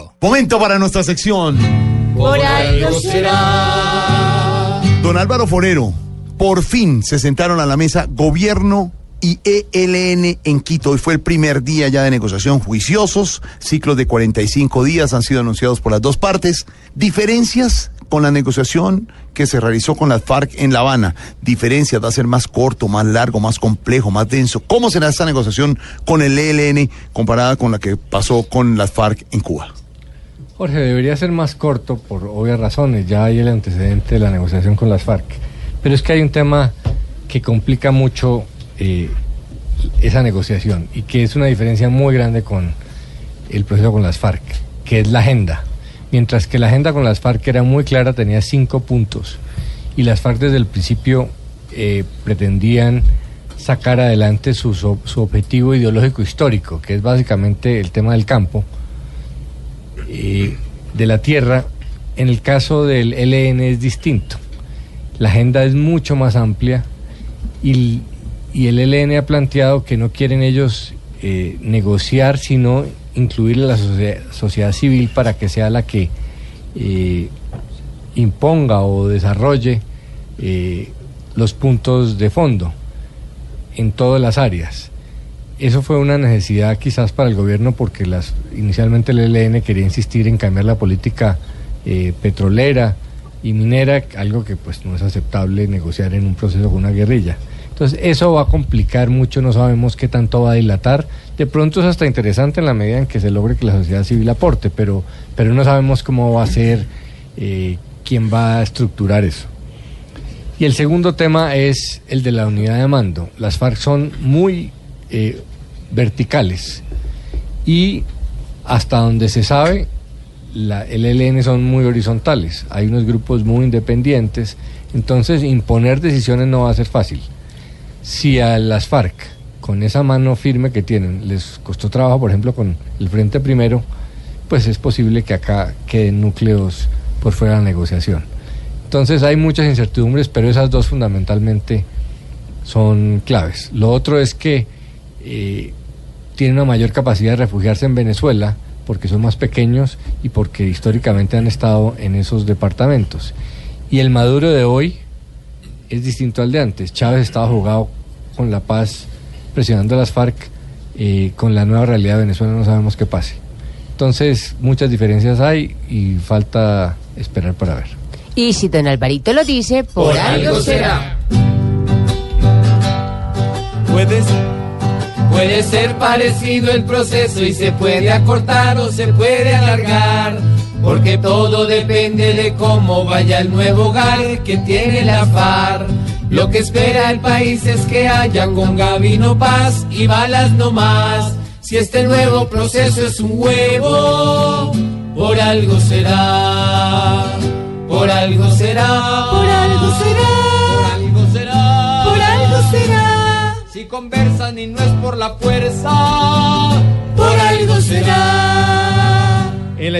Blue. Momento para nuestra sección. Por algo será. Don Álvaro Forero, por fin se sentaron a la mesa gobierno y ELN en Quito. Hoy fue el primer día ya de negociación juiciosos. Ciclos de 45 días han sido anunciados por las dos partes. Diferencias con la negociación que se realizó con las FARC en La Habana. Diferencias, va a ser más corto, más largo, más complejo, más denso. ¿Cómo será esta negociación con el ELN comparada con la que pasó con las FARC en Cuba? Jorge, debería ser más corto por obvias razones. Ya hay el antecedente de la negociación con las FARC. Pero es que hay un tema que complica mucho eh, esa negociación y que es una diferencia muy grande con el proceso con las FARC, que es la agenda. Mientras que la agenda con las FARC era muy clara, tenía cinco puntos y las FARC desde el principio eh, pretendían sacar adelante su, su, objetivo ideológico histórico, que es básicamente el tema del campo, eh, de la tierra. En el caso del LN es distinto. La agenda es mucho más amplia y, y el LN ha planteado que no quieren ellos eh, negociar, sino incluir a la sociedad, civil para que sea la que eh, imponga o desarrolle eh, los puntos de fondo en todas las áreas. Eso fue una necesidad quizás para el gobierno porque las, inicialmente el ELN quería insistir en cambiar la política eh, petrolera y minera, algo que pues no es aceptable negociar en un proceso con una guerrilla. Entonces eso va a complicar mucho, no sabemos qué tanto va a dilatar. De pronto es hasta interesante en la medida en que se logre que la sociedad civil aporte, pero, pero no sabemos cómo va a ser, eh, quién va a estructurar eso. Y el segundo tema es el de la unidad de mando. Las FARC son muy eh, verticales y hasta donde se sabe, la, el ELN son muy horizontales. Hay unos grupos muy independientes, entonces imponer decisiones no va a ser fácil si a las FARC, con esa mano firme que tienen, les costó trabajo, por ejemplo, con el Frente Primero, pues es posible que acá queden núcleos por fuera de la negociación. Entonces hay muchas incertidumbres, pero esas dos fundamentalmente son claves. Lo otro es que eh, tienen una mayor capacidad de refugiarse en Venezuela porque son más pequeños y porque históricamente han estado en esos departamentos. Y el Maduro de hoy es distinto al de antes. Chávez estaba jugado con la paz, presionando a las FARC, eh, con la nueva realidad de Venezuela no sabemos qué pase. Entonces, muchas diferencias hay y falta esperar para ver. Y si don Alvarito lo dice, por, algo será. Puedes, puede ser parecido el proceso y se puede acortar o se puede alargar. Porque todo depende de cómo vaya el nuevo hogar que tiene la FARC. Lo que espera el país es que haya con Gabino paz y balas no más. Si este nuevo proceso es un huevo, por algo será. Por algo será. Por algo será. Conversan y no es por la fuerza, por algo será. En la